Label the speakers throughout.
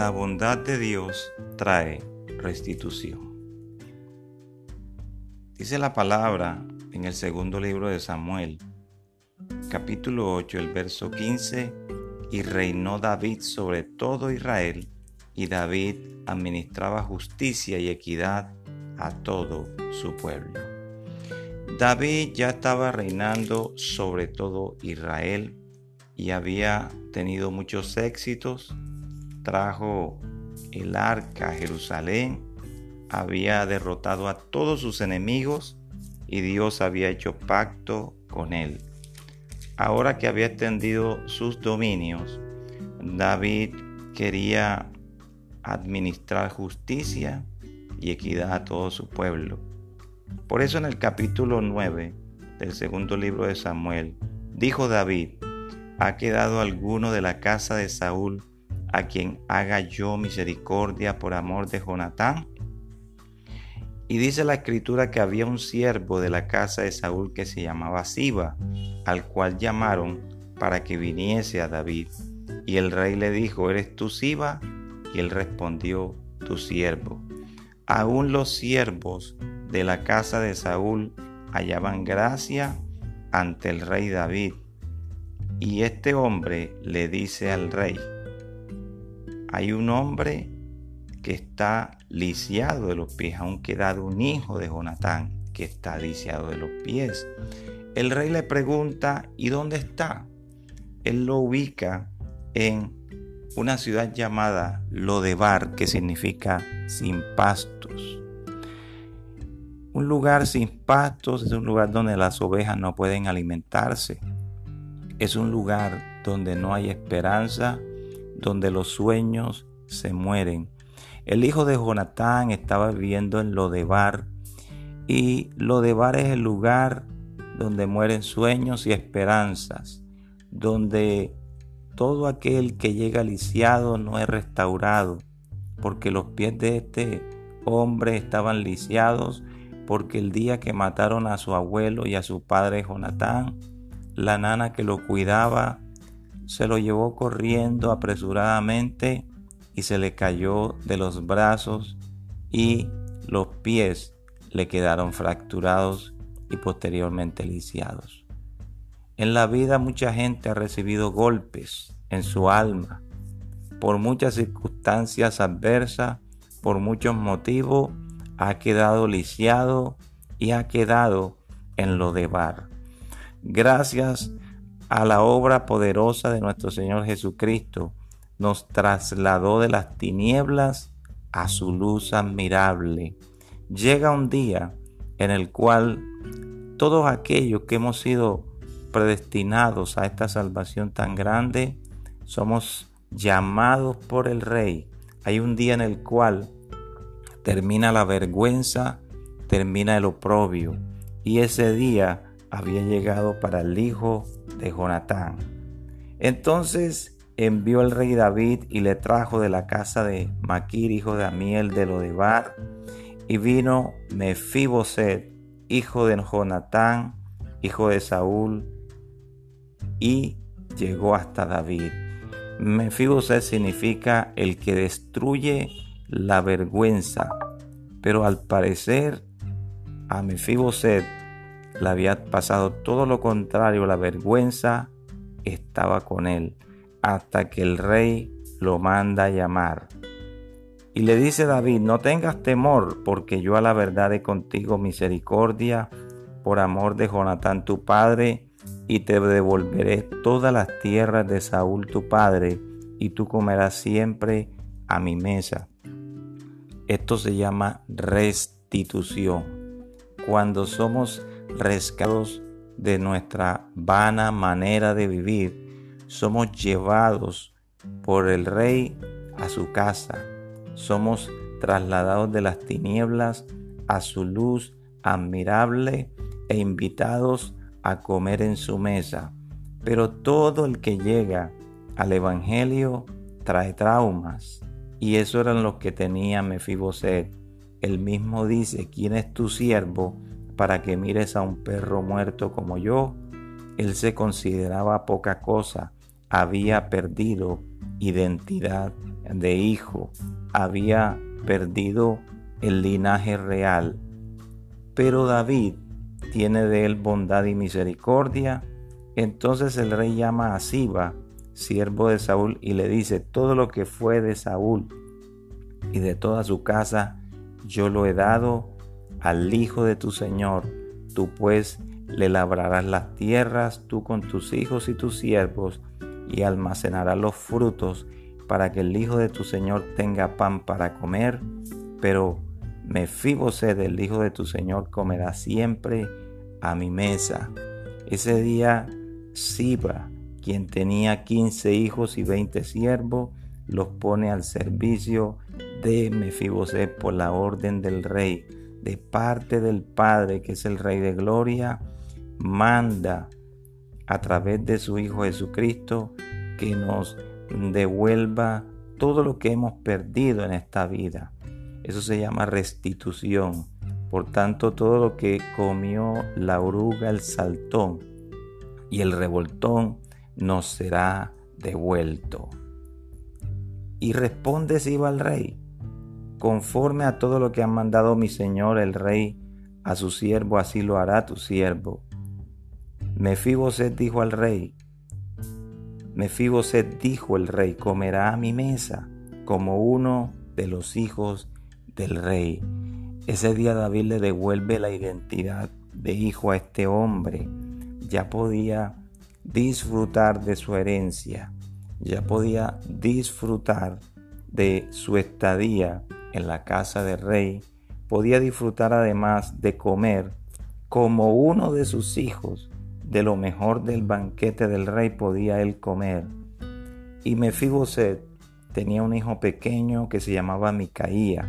Speaker 1: La bondad de Dios trae restitución. Dice la palabra en el segundo libro de Samuel, capítulo 8, el verso 15, y reinó David sobre todo Israel, y David administraba justicia y equidad a todo su pueblo. David ya estaba reinando sobre todo Israel y había tenido muchos éxitos. Trajo el arca a Jerusalén, había derrotado a todos sus enemigos y Dios había hecho pacto con él. Ahora que había extendido sus dominios, David quería administrar justicia y equidad a todo su pueblo. Por eso en el capítulo 9 del segundo libro de Samuel, dijo David, ¿ha quedado alguno de la casa de Saúl a quien haga yo misericordia por amor de Jonatán? Y dice la escritura que había un siervo de la casa de Saúl que se llamaba Siba, al cual llamaron para que viniese a David. Y el rey le dijo, ¿eres tú Siba? Y él respondió, tu siervo. Aún los siervos de la casa de Saúl hallaban gracia ante el rey David. Y este hombre le dice al rey, hay un hombre que está lisiado de los pies, aún quedado un hijo de Jonatán que está lisiado de los pies. El rey le pregunta, ¿y dónde está? Él lo ubica en una ciudad llamada Lodebar, que significa sin pastos. Un lugar sin pastos es un lugar donde las ovejas no pueden alimentarse. Es un lugar donde no hay esperanza, donde los sueños se mueren. El hijo de Jonatán estaba viviendo en Lodebar y Lodebar es el lugar donde mueren sueños y esperanzas, donde todo aquel que llega lisiado no es restaurado, porque los pies de este hombre estaban lisiados porque el día que mataron a su abuelo y a su padre Jonatán, la nana que lo cuidaba se lo llevó corriendo apresuradamente y se le cayó de los brazos y los pies le quedaron fracturados y posteriormente lisiados. En la vida mucha gente ha recibido golpes en su alma por muchas circunstancias adversas, por muchos motivos ha quedado lisiado y ha quedado en lo de bar. Gracias a la obra poderosa de nuestro Señor Jesucristo, nos trasladó de las tinieblas a su luz admirable. Llega un día en el cual todos aquellos que hemos sido predestinados a esta salvación tan grande, somos llamados por el Rey. Hay un día en el cual termina la vergüenza, termina el oprobio. Y ese día había llegado para el hijo de Jonatán. Entonces envió el rey David y le trajo de la casa de Maquir, hijo de Amiel de Lodebar, y vino Mefiboset, hijo de Jonatán, hijo de Saúl, y llegó hasta David. Mefiboset significa el que destruye la vergüenza, pero al parecer a Mefiboset le había pasado todo lo contrario, la vergüenza estaba con él, hasta que el rey lo manda a llamar. Y le dice David, no tengas temor, porque yo a la verdad he contigo misericordia por amor de Jonatán tu padre, y te devolveré todas las tierras de Saúl tu padre, y tú comerás siempre a mi mesa. Esto se llama restitución. Cuando somos rescatados de nuestra vana manera de vivir, somos llevados por el rey a su casa. Somos trasladados de las tinieblas a su luz admirable e invitados a comer en su mesa. Pero todo el que llega al Evangelio trae traumas, y eso eran los que tenía Mefiboset. El mismo dice, ¿quién es tu siervo para que mires a un perro muerto como yo? Él se consideraba poca cosa, había perdido identidad de hijo, había perdido el linaje real. Pero David tiene de él bondad y misericordia. Entonces el rey llama a Siba, siervo de Saúl, y le dice, todo lo que fue de Saúl y de toda su casa, yo lo he dado al hijo de tu Señor. Tú pues le labrarás las tierras, tú con tus hijos y tus siervos, y almacenarás los frutos, para que el hijo de tu Señor tenga pan para comer. Pero Mefibosé del hijo de tu Señor comerá siempre a mi mesa. Ese día Siba, quien tenía quince hijos y veinte siervos, los pone al servicio de Mefibosé por la orden del rey, de parte del Padre, que es el Rey de Gloria, manda a través de su Hijo Jesucristo que nos devuelva todo lo que hemos perdido en esta vida. Eso se llama restitución. Por tanto, todo lo que comió la oruga, el saltón y el revoltón nos será devuelto. Y responde Siba al rey, conforme a todo lo que ha mandado mi señor el rey a su siervo, así lo hará tu siervo. Mefiboset dijo al rey, Mefiboset dijo el rey, comerá a mi mesa como uno de los hijos del rey. Ese día David le devuelve la identidad de hijo a este hombre. Ya podía disfrutar de su herencia, ya podía disfrutar de su estadía en la casa del rey, podía disfrutar además de comer como uno de sus hijos, de lo mejor del banquete del rey podía él comer. Y Mefiboset tenía un hijo pequeño que se llamaba Micaía,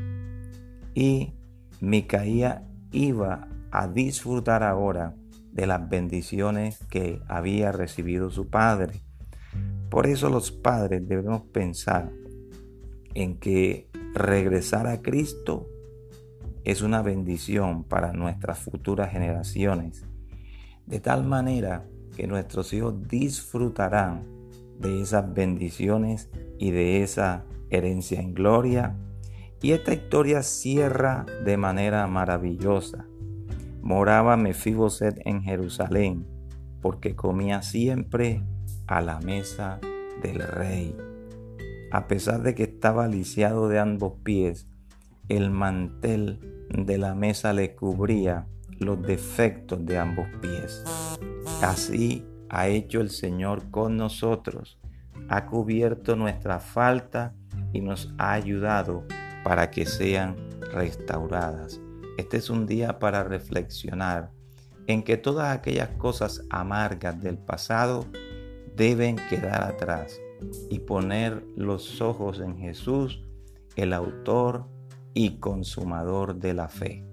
Speaker 1: y Micaía iba a disfrutar ahora de las bendiciones que había recibido su padre. Por eso los padres debemos pensar en que regresar a Cristo es una bendición para nuestras futuras generaciones, de tal manera que nuestros hijos disfrutarán de esas bendiciones y de esa herencia en gloria y esta historia cierra de manera maravillosa. Moraba Mefiboset en Jerusalén, porque comía siempre a la mesa del rey. A pesar de que estaba lisiado de ambos pies, el mantel de la mesa le cubría los defectos de ambos pies. Así ha hecho el Señor con nosotros, ha cubierto nuestra falta y nos ha ayudado para que sean restauradas. Este es un día para reflexionar en que todas aquellas cosas amargas del pasado deben quedar atrás y poner los ojos en Jesús, el autor y consumador de la fe.